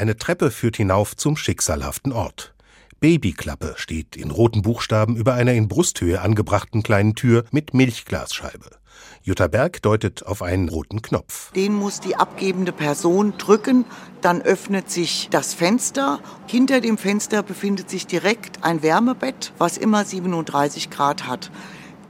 Eine Treppe führt hinauf zum schicksalhaften Ort. Babyklappe steht in roten Buchstaben über einer in Brusthöhe angebrachten kleinen Tür mit Milchglasscheibe. Jutta Berg deutet auf einen roten Knopf. Den muss die abgebende Person drücken, dann öffnet sich das Fenster. Hinter dem Fenster befindet sich direkt ein Wärmebett, was immer 37 Grad hat.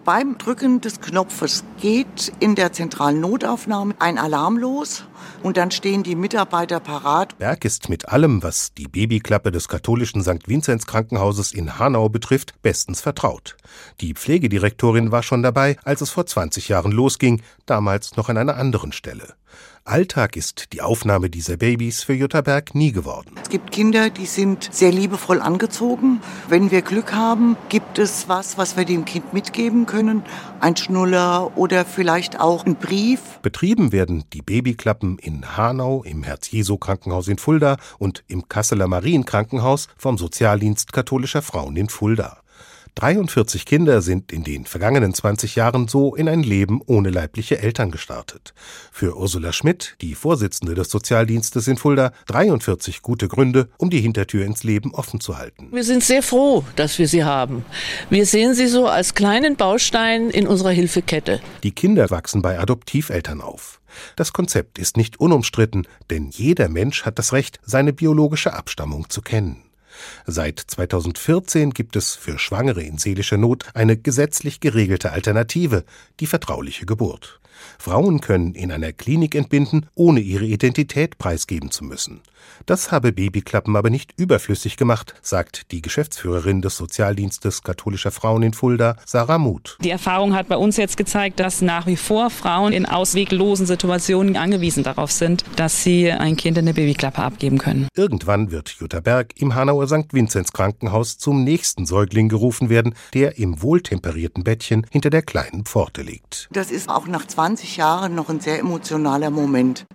Beim Drücken des Knopfes geht in der zentralen Notaufnahme ein Alarm los und dann stehen die Mitarbeiter parat. Berg ist mit allem, was die Babyklappe des katholischen St. Vinzenz Krankenhauses in Hanau betrifft, bestens vertraut. Die Pflegedirektorin war schon dabei, als es vor 20 Jahren losging, damals noch an einer anderen Stelle. Alltag ist die Aufnahme dieser Babys für Jutta Berg nie geworden. Es gibt Kinder, die sind sehr liebevoll angezogen. Wenn wir Glück haben, gibt es was, was wir dem Kind mitgeben können. Ein Schnuller oder vielleicht auch ein Brief. Betrieben werden die Babyklappen in Hanau, im Herz-Jesu-Krankenhaus in Fulda und im Kasseler Marienkrankenhaus vom Sozialdienst katholischer Frauen in Fulda. 43 Kinder sind in den vergangenen 20 Jahren so in ein Leben ohne leibliche Eltern gestartet. Für Ursula Schmidt, die Vorsitzende des Sozialdienstes in Fulda, 43 gute Gründe, um die Hintertür ins Leben offen zu halten. Wir sind sehr froh, dass wir sie haben. Wir sehen sie so als kleinen Baustein in unserer Hilfekette. Die Kinder wachsen bei Adoptiveltern auf. Das Konzept ist nicht unumstritten, denn jeder Mensch hat das Recht, seine biologische Abstammung zu kennen. Seit 2014 gibt es für Schwangere in seelischer Not eine gesetzlich geregelte Alternative, die vertrauliche Geburt. Frauen können in einer Klinik entbinden, ohne ihre Identität preisgeben zu müssen. Das habe Babyklappen aber nicht überflüssig gemacht, sagt die Geschäftsführerin des Sozialdienstes katholischer Frauen in Fulda, Sarah Muth. Die Erfahrung hat bei uns jetzt gezeigt, dass nach wie vor Frauen in ausweglosen Situationen angewiesen darauf sind, dass sie ein Kind in eine Babyklappe abgeben können. Irgendwann wird Jutta Berg im Hanauer St. Vinzenz Krankenhaus zum nächsten Säugling gerufen werden, der im wohltemperierten Bettchen hinter der kleinen Pforte liegt. Das ist auch nach 20 Jahren noch ein sehr emotionaler Moment.